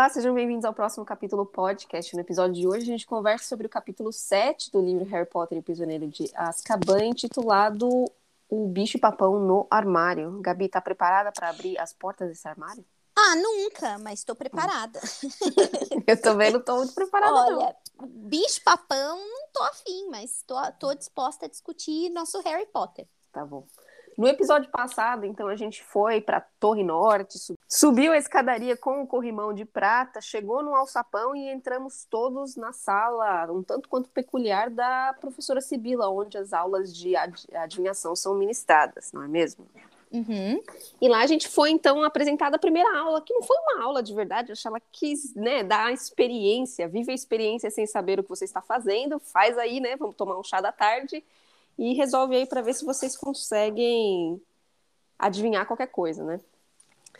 Olá, sejam bem-vindos ao próximo capítulo podcast. No episódio de hoje, a gente conversa sobre o capítulo 7 do livro Harry Potter e o Prisioneiro de Azkaban, intitulado O Bicho Papão no Armário. Gabi, tá preparada para abrir as portas desse armário? Ah, nunca, mas estou preparada. Eu também não tô muito preparada, Olha, bicho papão, não tô afim, mas tô, tô disposta a discutir nosso Harry Potter. Tá bom. No episódio passado, então, a gente foi para Torre Norte, subiu a escadaria com o corrimão de prata, chegou no alçapão e entramos todos na sala, um tanto quanto peculiar, da professora Sibila, onde as aulas de adivinhação são ministradas, não é mesmo? Uhum. E lá a gente foi, então, apresentada a primeira aula, que não foi uma aula de verdade, acho que ela quis, né, dar a experiência, vive a experiência sem saber o que você está fazendo, faz aí, né, vamos tomar um chá da tarde e resolve aí para ver se vocês conseguem adivinhar qualquer coisa, né?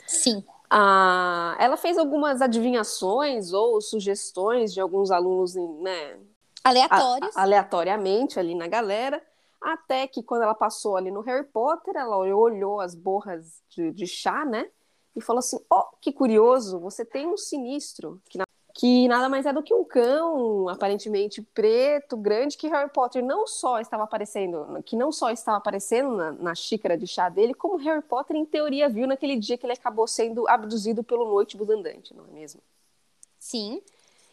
Sim. Ah, ela fez algumas adivinhações ou sugestões de alguns alunos, né? Aleatórios. A, aleatoriamente ali na galera. Até que quando ela passou ali no Harry Potter, ela olhou as borras de, de chá, né? E falou assim: Ó, oh, que curioso, você tem um sinistro, que, na, que nada mais é do que um cão, aparentemente preto, grande, que Harry Potter não só estava aparecendo, que não só estava aparecendo na, na xícara de chá dele, como Harry Potter, em teoria, viu naquele dia que ele acabou sendo abduzido pelo Noite Andante, não é mesmo? Sim.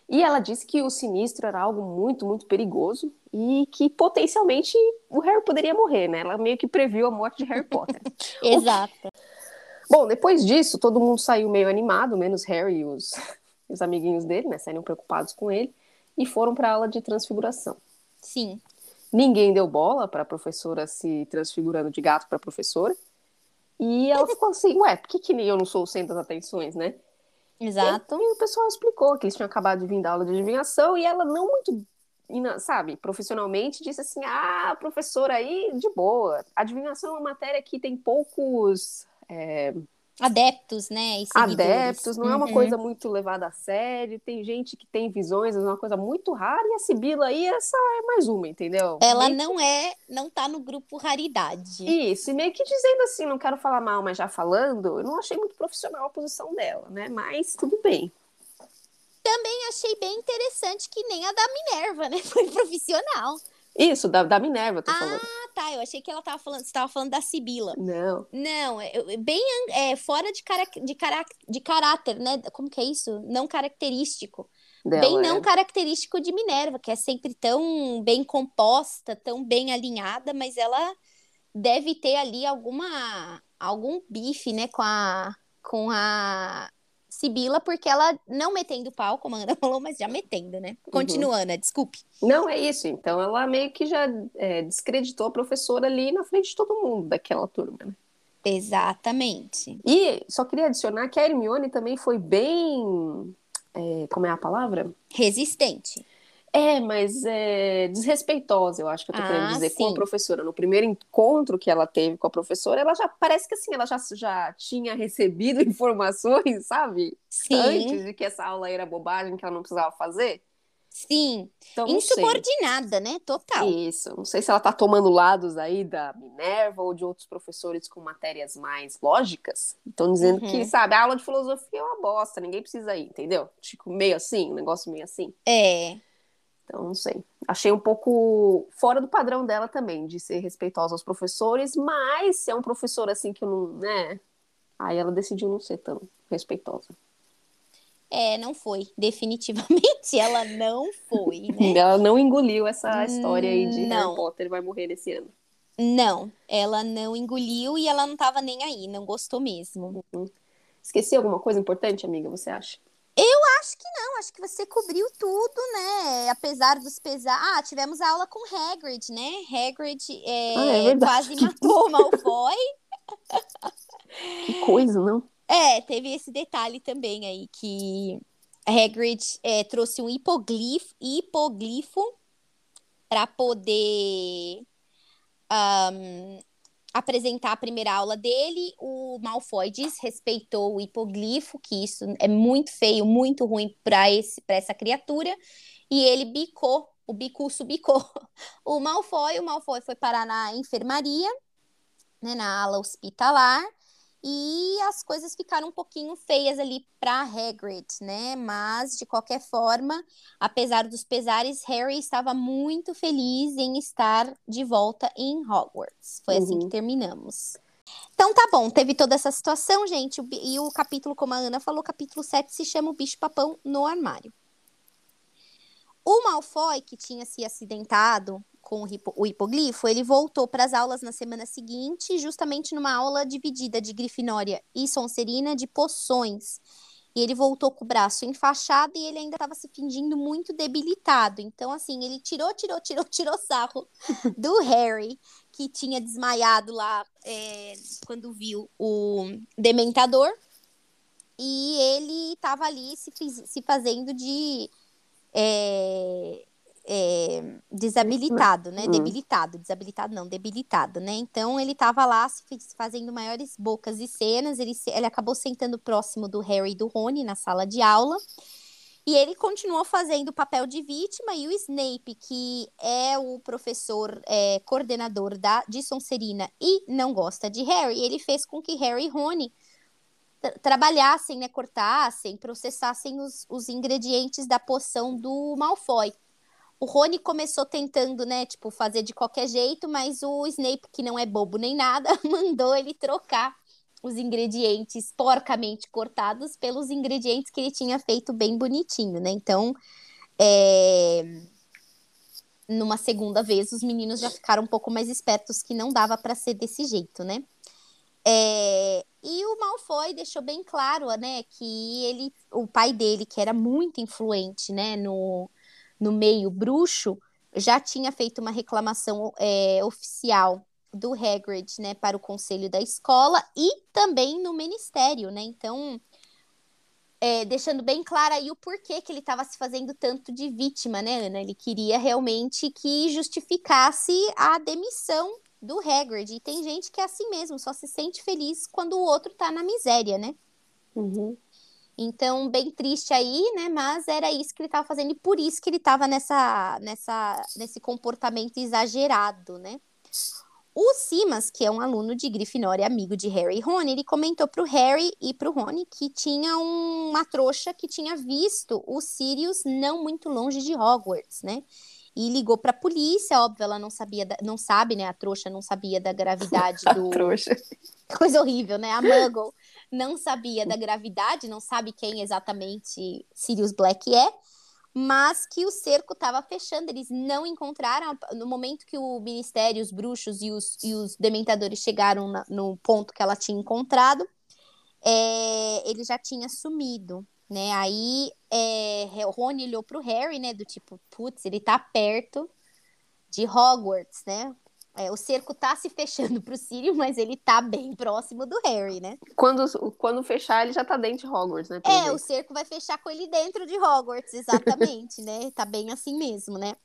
E ela disse que o sinistro era algo muito, muito perigoso e que potencialmente o Harry poderia morrer, né? Ela meio que previu a morte de Harry Potter. Exato. Bom, depois disso, todo mundo saiu meio animado, menos Harry e os, os amiguinhos dele, né? Saíram preocupados com ele e foram para a aula de transfiguração. Sim. Ninguém deu bola para a professora se transfigurando de gato para a professora. E ela ficou assim, ué, por que, que eu não sou o centro das atenções, né? Exato. E, e, o pessoal explicou que eles tinham acabado de vir da aula de adivinhação e ela não muito, sabe, profissionalmente disse assim: ah, professora aí, de boa. Adivinhação é uma matéria que tem poucos. É, adeptos, né? adeptos, não é uma uhum. coisa muito levada a sério. Tem gente que tem visões, é uma coisa muito rara, e a Sibila aí, essa é mais uma, entendeu? Ela meio não que... é, não tá no grupo raridade. Isso, e meio que dizendo assim, não quero falar mal, mas já falando, eu não achei muito profissional a posição dela, né? Mas tudo bem. Também achei bem interessante que nem a da Minerva, né? Foi profissional. Isso, da, da Minerva, tô ah, falando. Ah, tá. Eu achei que ela tava falando. Você tava falando da Sibila. Não. Não, é, bem é, fora de, cara, de, cara, de caráter, né? Como que é isso? Não característico. Dela, bem não é. característico de Minerva, que é sempre tão bem composta, tão bem alinhada, mas ela deve ter ali alguma algum bife, né, com a com a Sibila, porque ela não metendo pau, como a Ana falou, mas já metendo, né? Continuando, uhum. desculpe. Não, é isso. Então ela meio que já é, descreditou a professora ali na frente de todo mundo daquela turma, né? Exatamente. E só queria adicionar que a Hermione também foi bem. É, como é a palavra? Resistente. É, mas é desrespeitosa, eu acho que eu tô ah, querendo dizer, sim. com a professora. No primeiro encontro que ela teve com a professora, ela já parece que assim, ela já, já tinha recebido informações, sabe? Sim. Antes de que essa aula era bobagem, que ela não precisava fazer. Sim. Então, Insubordinada, né? Total. Isso. Não sei se ela tá tomando lados aí da Minerva ou de outros professores com matérias mais lógicas. Estão dizendo uhum. que, sabe, a aula de filosofia é uma bosta, ninguém precisa ir, entendeu? Tipo, meio assim, um negócio meio assim. É. Então, não sei. Achei um pouco fora do padrão dela também, de ser respeitosa aos professores, mas se é um professor assim que não, né? Aí ela decidiu não ser tão respeitosa. É, não foi. Definitivamente ela não foi, né? Ela não engoliu essa história aí de não. Harry Potter vai morrer esse ano. Não, ela não engoliu e ela não tava nem aí, não gostou mesmo. Uhum. Esqueci alguma coisa importante, amiga, você acha? Eu acho que não, acho que você cobriu tudo, né? Apesar dos pesar. Ah, tivemos aula com Hagrid, né? Hagrid é, ah, é quase matou o Malfoy. que coisa, não? É, teve esse detalhe também aí que Hagrid é, trouxe um hipoglifo, hipoglifo para poder um, apresentar a primeira aula dele, o Malfoy desrespeitou o hipoglifo, que isso é muito feio, muito ruim para essa criatura, e ele bicou, o bicuço bicou o Malfoy, o Malfoy foi parar na enfermaria, né, na ala hospitalar, e as coisas ficaram um pouquinho feias ali para Hagrid, né? Mas de qualquer forma, apesar dos pesares, Harry estava muito feliz em estar de volta em Hogwarts. Foi uhum. assim que uhum. terminamos. Então tá bom, teve toda essa situação, gente, e o capítulo, como a Ana falou, capítulo 7 se chama O Bicho Papão no Armário. O Malfoy, que tinha se acidentado com o hipoglifo, ele voltou para as aulas na semana seguinte, justamente numa aula dividida de Grifinória e Sonserina de poções. E ele voltou com o braço enfaixado e ele ainda estava se fingindo muito debilitado. Então, assim, ele tirou, tirou, tirou, tirou sarro do Harry, que tinha desmaiado lá é, quando viu o Dementador. E ele estava ali se, se fazendo de. É, é, desabilitado, né? Hum. Debilitado, desabilitado não, debilitado, né? Então ele estava lá fazendo maiores bocas e cenas. Ele, ele acabou sentando próximo do Harry e do Rony na sala de aula. E ele continuou fazendo o papel de vítima, e o Snape, que é o professor é, coordenador da, de Sonserina e não gosta de Harry, ele fez com que Harry e Rony trabalhassem, né, cortassem, processassem os, os ingredientes da poção do Malfoy. O Rony começou tentando, né, tipo, fazer de qualquer jeito, mas o Snape, que não é bobo nem nada, mandou ele trocar os ingredientes porcamente cortados pelos ingredientes que ele tinha feito bem bonitinho, né? Então, é... numa segunda vez, os meninos já ficaram um pouco mais espertos que não dava para ser desse jeito, né? É... E o Malfoy deixou bem claro, né, que ele, o pai dele, que era muito influente, né, no, no meio bruxo, já tinha feito uma reclamação é, oficial do Hagrid, né, para o conselho da escola e também no ministério, né? Então, é, deixando bem claro aí o porquê que ele estava se fazendo tanto de vítima, né, Ana? Ele queria realmente que justificasse a demissão do Hagrid. E tem gente que é assim mesmo, só se sente feliz quando o outro tá na miséria, né? Uhum. Então, bem triste aí, né? Mas era isso que ele estava fazendo e por isso que ele estava nessa, nessa, nesse comportamento exagerado, né? O Simas, que é um aluno de Grifinória, amigo de Harry e Rony, ele comentou para o Harry e para o Rony que tinha um, uma trouxa que tinha visto o Sirius não muito longe de Hogwarts, né? E ligou para a polícia, óbvio, ela não sabia, da, não sabe, né? A trouxa não sabia da gravidade do. trouxa. Coisa horrível, né? A Muggle não sabia da gravidade, não sabe quem exatamente Sirius Black é, mas que o cerco estava fechando, eles não encontraram, no momento que o Ministério, os bruxos e os, e os dementadores chegaram na, no ponto que ela tinha encontrado, é, ele já tinha sumido, né, aí é, Rony olhou pro Harry, né, do tipo, putz, ele tá perto de Hogwarts, né, é, o cerco tá se fechando pro Sírio, mas ele tá bem próximo do Harry, né? Quando, quando fechar, ele já tá dentro de Hogwarts, né? É, jeito. o cerco vai fechar com ele dentro de Hogwarts, exatamente, né? Tá bem assim mesmo, né?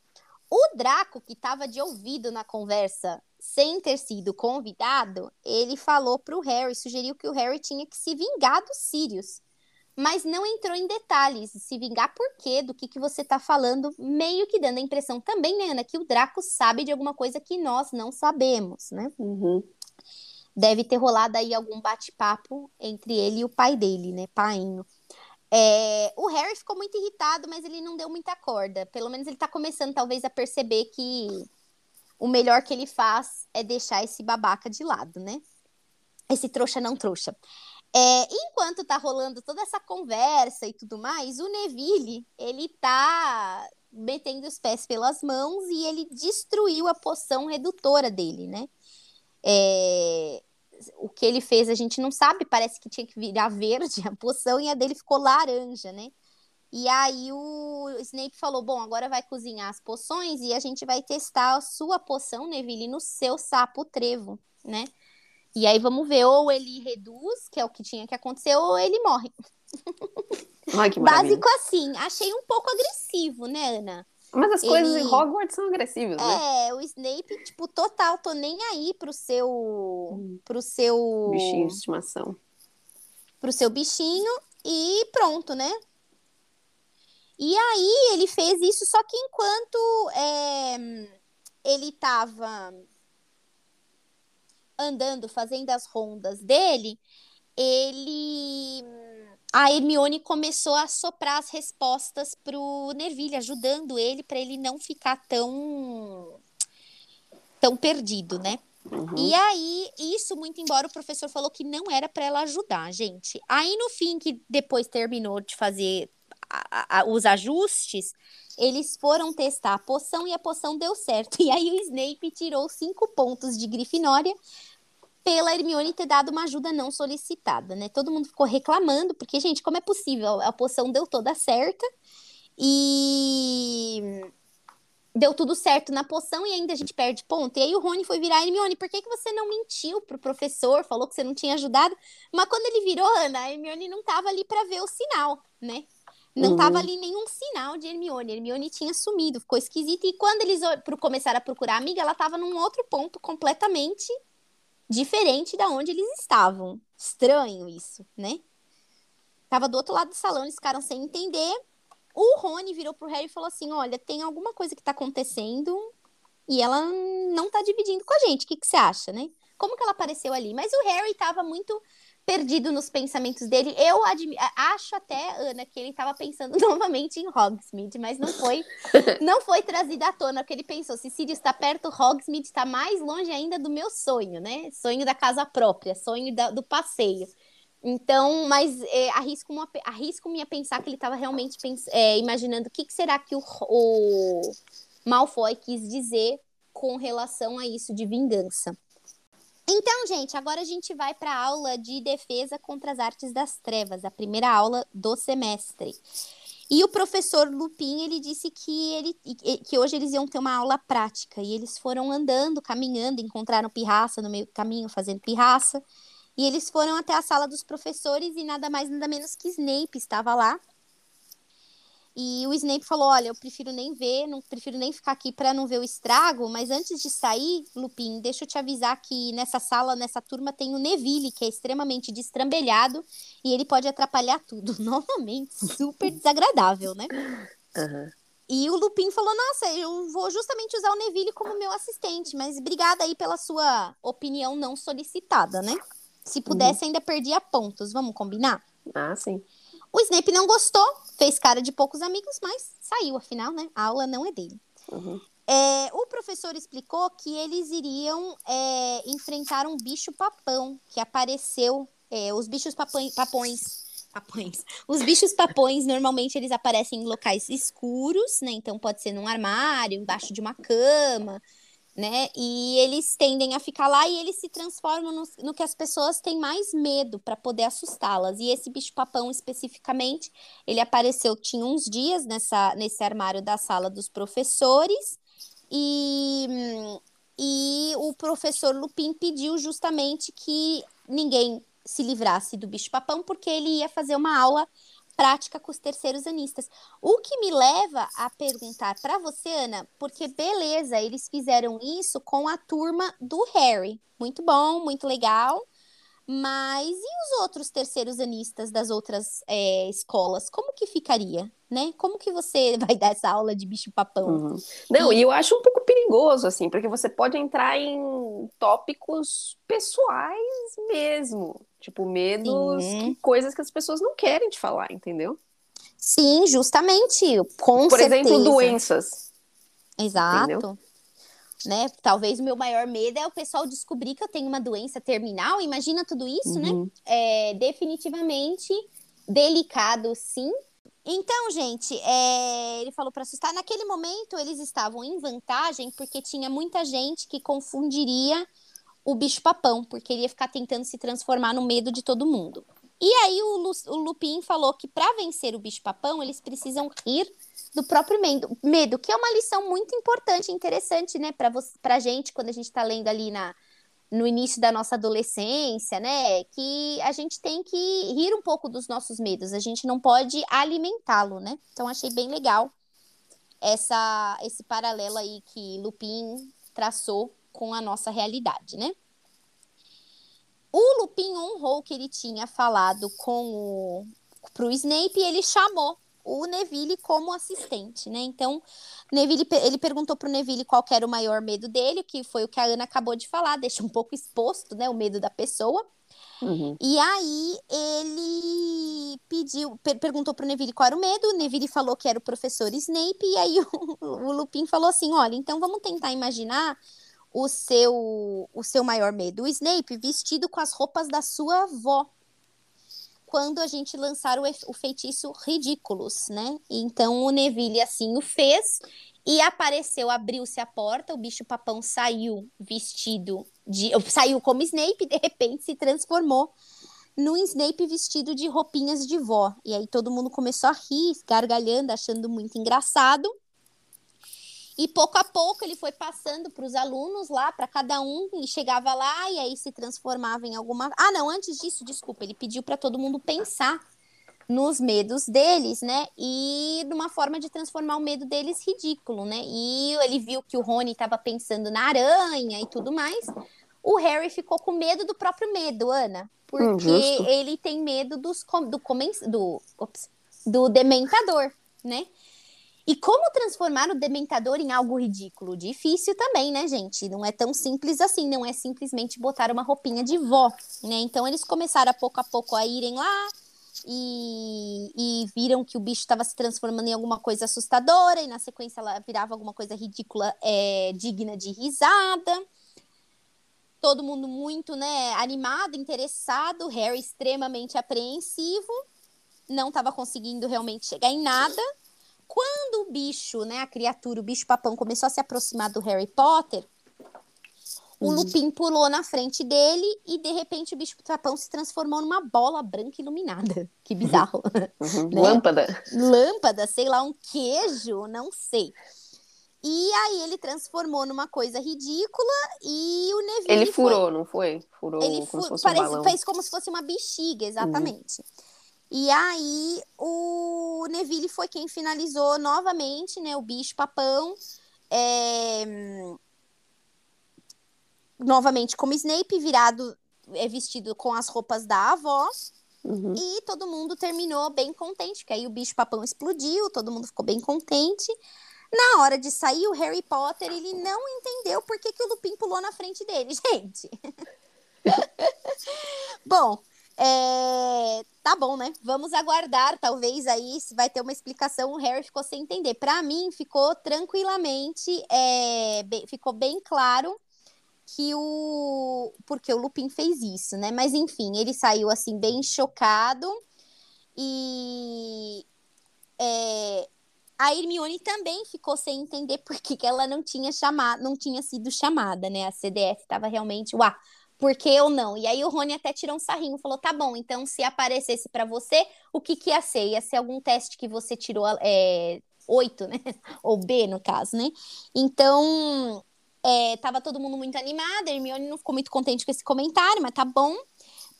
O Draco, que tava de ouvido na conversa, sem ter sido convidado, ele falou pro Harry, sugeriu que o Harry tinha que se vingar dos Sirius mas não entrou em detalhes, se vingar por quê, do que, que você tá falando, meio que dando a impressão também, né, Ana, que o Draco sabe de alguma coisa que nós não sabemos, né? Uhum. Deve ter rolado aí algum bate-papo entre ele e o pai dele, né, painho. É, o Harry ficou muito irritado, mas ele não deu muita corda. Pelo menos ele tá começando, talvez, a perceber que o melhor que ele faz é deixar esse babaca de lado, né? Esse trouxa não trouxa. É, enquanto tá rolando toda essa conversa e tudo mais, o Neville, ele tá metendo os pés pelas mãos e ele destruiu a poção redutora dele, né? É, o que ele fez a gente não sabe, parece que tinha que virar verde a poção e a dele ficou laranja, né? E aí o Snape falou: Bom, agora vai cozinhar as poções e a gente vai testar a sua poção, Neville, no seu sapo trevo, né? E aí vamos ver, ou ele reduz, que é o que tinha que acontecer, ou ele morre. Ai, que Básico assim. Achei um pouco agressivo, né, Ana? Mas as coisas ele... em Hogwarts são agressivas, né? É, o Snape, tipo, total, tô nem aí pro seu. Hum. pro seu. Bichinho de estimação. Pro seu bichinho e pronto, né? E aí ele fez isso, só que enquanto é, ele tava andando, fazendo as rondas dele, ele a Hermione começou a soprar as respostas pro Neville, ajudando ele para ele não ficar tão tão perdido, né? Uhum. E aí, isso muito embora o professor falou que não era para ela ajudar, gente. Aí no fim que depois terminou de fazer a, a, os ajustes, eles foram testar a poção e a poção deu certo. E aí o Snape tirou cinco pontos de Grifinória pela Hermione ter dado uma ajuda não solicitada, né? Todo mundo ficou reclamando, porque, gente, como é possível? A poção deu toda certa e deu tudo certo na poção e ainda a gente perde ponto. E aí o Rony foi virar Hermione, por que, que você não mentiu pro professor? Falou que você não tinha ajudado. Mas quando ele virou, Ana, a Hermione não tava ali para ver o sinal, né? Não uhum. tava ali nenhum sinal de Hermione. Hermione tinha sumido, ficou esquisito. E quando eles começaram a procurar a amiga, ela tava num outro ponto completamente diferente da onde eles estavam. Estranho isso, né? Tava do outro lado do salão, eles ficaram sem entender. O Rony virou pro Harry e falou assim: Olha, tem alguma coisa que tá acontecendo e ela não tá dividindo com a gente. O que, que você acha, né? Como que ela apareceu ali? Mas o Harry tava muito perdido nos pensamentos dele. Eu acho até, Ana, que ele estava pensando novamente em Hogsmeade, mas não foi não foi trazido à tona, porque ele pensou, se Sirius está perto, Hogsmeade está mais longe ainda do meu sonho, né? Sonho da casa própria, sonho da, do passeio. Então, mas é, arrisco-me arrisco a pensar que ele estava realmente é, imaginando o que, que será que o, o Malfoy quis dizer com relação a isso de vingança. Então, gente, agora a gente vai para a aula de defesa contra as artes das trevas, a primeira aula do semestre. E o professor Lupin, ele disse que, ele, que hoje eles iam ter uma aula prática. E eles foram andando, caminhando, encontraram pirraça no meio do caminho, fazendo pirraça. E eles foram até a sala dos professores e nada mais, nada menos que Snape estava lá. E o Snape falou: Olha, eu prefiro nem ver, não prefiro nem ficar aqui para não ver o estrago, mas antes de sair, Lupin, deixa eu te avisar que nessa sala, nessa turma, tem o Neville, que é extremamente destrambelhado e ele pode atrapalhar tudo. Novamente, super desagradável, né? Uhum. E o Lupin falou: Nossa, eu vou justamente usar o Neville como meu assistente, mas obrigada aí pela sua opinião não solicitada, né? Se pudesse, uhum. ainda perdia pontos. Vamos combinar? Ah, sim. O Snape não gostou, fez cara de poucos amigos, mas saiu, afinal, né? A aula não é dele. Uhum. É, o professor explicou que eles iriam é, enfrentar um bicho-papão que apareceu. É, os bichos papões, papões. Papões. Os bichos papões, normalmente, eles aparecem em locais escuros, né? Então, pode ser num armário, embaixo de uma cama, né? E eles tendem a ficar lá e eles se transformam no, no que as pessoas têm mais medo para poder assustá-las. E esse bicho-papão especificamente, ele apareceu, tinha uns dias nessa, nesse armário da sala dos professores e, e o professor Lupin pediu justamente que ninguém se livrasse do bicho-papão, porque ele ia fazer uma aula prática com os terceiros anistas. O que me leva a perguntar para você, Ana, porque beleza, eles fizeram isso com a turma do Harry. Muito bom, muito legal. Mas e os outros terceiros anistas das outras é, escolas? Como que ficaria, né? Como que você vai dar essa aula de bicho-papão? Uhum. Não, e eu acho um pouco perigoso, assim, porque você pode entrar em tópicos pessoais mesmo. Tipo, medos, que, coisas que as pessoas não querem te falar, entendeu? Sim, justamente. Com Por certeza. exemplo, doenças. Exato. Entendeu? né? Talvez o meu maior medo é o pessoal descobrir que eu tenho uma doença terminal. Imagina tudo isso, né? uhum. né? É definitivamente delicado, sim. Então, gente, é... ele falou para assustar. Naquele momento, eles estavam em vantagem porque tinha muita gente que confundiria o bicho-papão, porque ele ia ficar tentando se transformar no medo de todo mundo. E aí o, Lu, o Lupin falou que para vencer o bicho-papão, eles precisam rir do próprio medo, medo, que é uma lição muito importante interessante, né, para pra gente, quando a gente está lendo ali na, no início da nossa adolescência, né, que a gente tem que rir um pouco dos nossos medos, a gente não pode alimentá-lo, né? Então achei bem legal essa esse paralelo aí que Lupin traçou com a nossa realidade, né? O Lupin honrou que ele tinha falado com o pro Snape e ele chamou o Neville como assistente, né? Então, Neville, ele perguntou pro Neville qual era o maior medo dele, que foi o que a Ana acabou de falar, deixa um pouco exposto, né, o medo da pessoa. Uhum. E aí ele pediu, per perguntou pro Neville qual era o medo, o Neville falou que era o professor Snape, e aí o, o Lupin falou assim: olha, então vamos tentar imaginar o seu, o seu maior medo. O Snape vestido com as roupas da sua avó. Quando a gente lançar o, o feitiço Ridículos, né? Então o Neville assim o fez e apareceu, abriu-se a porta, o bicho papão saiu vestido de. saiu como Snape de repente se transformou num Snape vestido de roupinhas de vó. E aí todo mundo começou a rir, gargalhando, achando muito engraçado. E pouco a pouco ele foi passando para os alunos lá, para cada um, e chegava lá e aí se transformava em alguma. Ah, não, antes disso, desculpa, ele pediu para todo mundo pensar nos medos deles, né? E numa forma de transformar o medo deles ridículo, né? E ele viu que o Rony estava pensando na aranha e tudo mais. O Harry ficou com medo do próprio medo, Ana, porque hum, ele tem medo dos do, do, ops, do dementador, né? E como transformar o dementador em algo ridículo? Difícil também, né, gente? Não é tão simples assim, não é simplesmente botar uma roupinha de vó, né? Então eles começaram a pouco a pouco a irem lá e, e viram que o bicho estava se transformando em alguma coisa assustadora, e na sequência ela virava alguma coisa ridícula, é, digna de risada. Todo mundo muito, né, animado, interessado, Harry extremamente apreensivo, não estava conseguindo realmente chegar em nada. Quando o bicho, né, a criatura, o bicho papão começou a se aproximar do Harry Potter, o uhum. Lupin pulou na frente dele e de repente o bicho papão se transformou numa bola branca iluminada. Que bizarro. Uhum. né? Lâmpada. Lâmpada, sei lá, um queijo, não sei. E aí ele transformou numa coisa ridícula e o Neville. Ele furou, foi... não foi? Furou ele como se Parece... um fez como se fosse uma bexiga, exatamente. Uhum. E aí o Neville foi quem finalizou novamente, né? O bicho papão. É... Novamente como Snape, virado, é vestido com as roupas da avó. Uhum. E todo mundo terminou bem contente, porque aí o bicho papão explodiu, todo mundo ficou bem contente. Na hora de sair, o Harry Potter, ele não entendeu por que, que o Lupin pulou na frente dele, gente. Bom, é, tá bom, né? Vamos aguardar, talvez aí se vai ter uma explicação. O Harry ficou sem entender. Para mim, ficou tranquilamente, é, bem, ficou bem claro que o porque o Lupin fez isso, né? Mas enfim, ele saiu assim bem chocado e é, a Hermione também ficou sem entender por que, que ela não tinha chamado, não tinha sido chamada, né? A CDF estava realmente, uau, por que eu não? E aí o Rony até tirou um sarrinho, falou: tá bom, então se aparecesse para você, o que, que ia ser? Ia ser algum teste que você tirou é, oito, né? Ou B, no caso, né? Então, é, tava todo mundo muito animado, a Hermione não ficou muito contente com esse comentário, mas tá bom.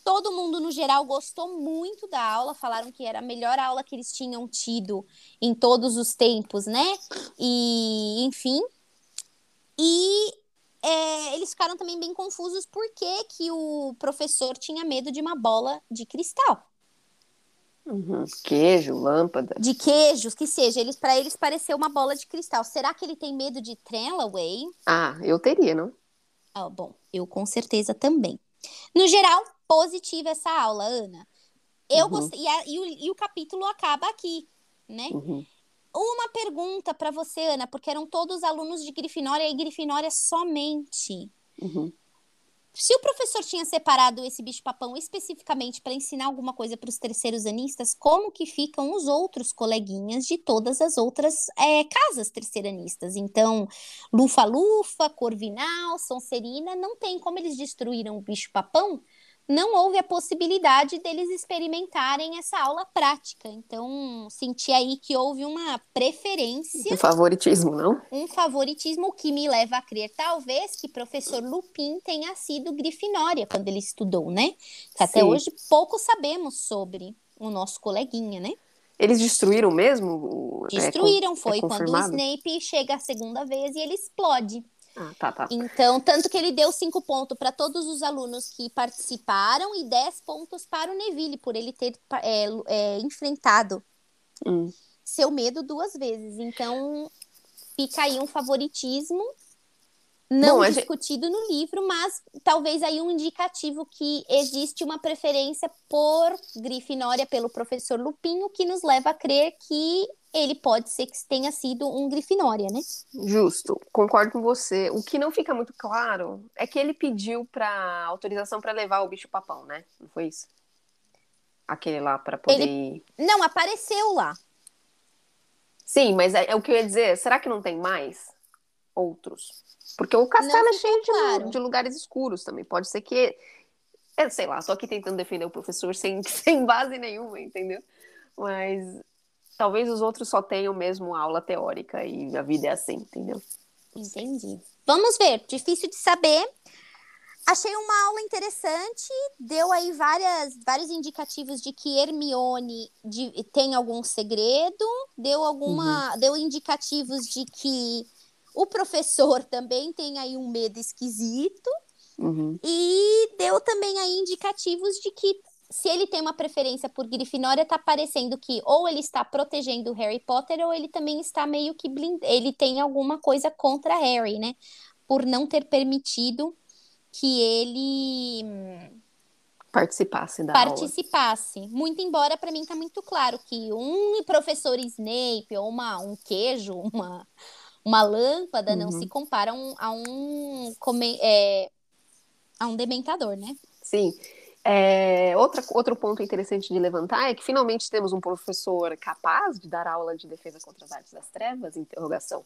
Todo mundo, no geral, gostou muito da aula, falaram que era a melhor aula que eles tinham tido em todos os tempos, né? E, enfim. E é, eles ficaram também bem confusos por que, que o professor tinha medo de uma bola de cristal. Uhum. Queijo, lâmpada. De queijos, que seja. Eles, para eles pareceu uma bola de cristal. Será que ele tem medo de Trellaway? Ah, eu teria, não? Ah, bom, eu com certeza também. No geral, positiva essa aula, Ana. Eu uhum. gostei. E, a, e, o, e, o, capítulo acaba aqui, né? Uhum uma pergunta para você, Ana, porque eram todos alunos de Grifinória e Grifinória somente. Uhum. Se o professor tinha separado esse bicho-papão especificamente para ensinar alguma coisa para os terceiros anistas, como que ficam os outros coleguinhas de todas as outras é, casas terceiranistas? Então, Lufa-Lufa, Corvinal, Sonserina, não tem como eles destruíram o bicho-papão não houve a possibilidade deles experimentarem essa aula prática. Então, senti aí que houve uma preferência. Um favoritismo, não? Um favoritismo que me leva a crer, talvez, que professor Lupin tenha sido Grifinória quando ele estudou, né? Que até hoje pouco sabemos sobre o nosso coleguinha, né? Eles destruíram mesmo? É, destruíram, é, foi é quando o Snape chega a segunda vez e ele explode. Ah, tá, tá. Então, tanto que ele deu cinco pontos para todos os alunos que participaram e dez pontos para o Neville, por ele ter é, é, enfrentado hum. seu medo duas vezes. Então, fica aí um favoritismo não Bom, discutido gente... no livro, mas talvez aí um indicativo que existe uma preferência por Grifinória pelo professor Lupinho, que nos leva a crer que ele pode ser que tenha sido um Grifinória, né? Justo, concordo com você. O que não fica muito claro é que ele pediu para autorização para levar o bicho papão, né? Não foi isso? Aquele lá para poder. Ele... Não, apareceu lá. Sim, mas é, é, o que eu ia dizer. Será que não tem mais outros? Porque o castelo é cheio claro. de, de, lugares escuros também. Pode ser que. Eu sei lá, tô aqui tentando defender o professor sem, sem base nenhuma, entendeu? Mas talvez os outros só tenham mesmo aula teórica e a vida é assim, entendeu? Entendi. Vamos ver, difícil de saber. Achei uma aula interessante, deu aí várias, vários indicativos de que Hermione de, tem algum segredo, deu alguma, uhum. deu indicativos de que o professor também tem aí um medo esquisito. Uhum. E deu também aí indicativos de que se ele tem uma preferência por Grifinória, tá parecendo que ou ele está protegendo o Harry Potter ou ele também está meio que blind... ele tem alguma coisa contra Harry, né? Por não ter permitido que ele participasse da participasse. Aula. Muito embora para mim tá muito claro que um professor Snape ou uma um queijo, uma uma lâmpada uhum. não se compara a um, a um, é, a um dementador, né? Sim. É, outra, outro ponto interessante de levantar é que finalmente temos um professor capaz de dar aula de defesa contra as artes das trevas? Interrogação.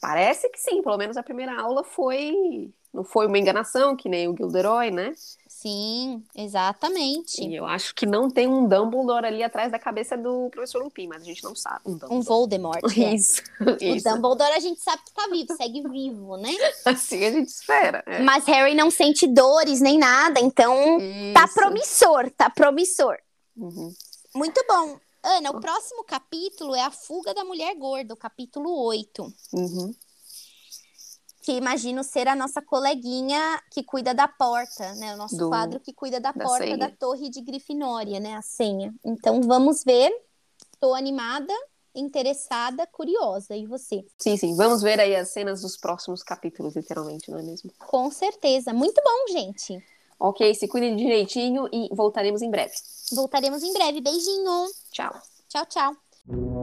Parece que sim, pelo menos a primeira aula foi. Não foi uma enganação, que nem o Gilderoy, né? Sim, exatamente. E eu acho que não tem um Dumbledore ali atrás da cabeça do professor Lupin, mas a gente não sabe. Um, um Voldemort. É. Isso, isso. O Dumbledore a gente sabe que tá vivo, segue vivo, né? Assim a gente espera. É. Mas Harry não sente dores nem nada, então tá isso. tá promissor, tá promissor. Uhum. Muito bom. Ana, o próximo capítulo é A Fuga da Mulher Gorda, o capítulo 8. Uhum que imagino ser a nossa coleguinha que cuida da porta, né? O nosso Do... quadro que cuida da, da porta senha. da torre de Grifinória, né? A senha. Então vamos ver. Estou animada, interessada, curiosa. E você? Sim, sim. Vamos ver aí as cenas dos próximos capítulos, literalmente, não é mesmo? Com certeza. Muito bom, gente. Ok, se cuide direitinho e voltaremos em breve. Voltaremos em breve. Beijinho. Tchau. Tchau, tchau.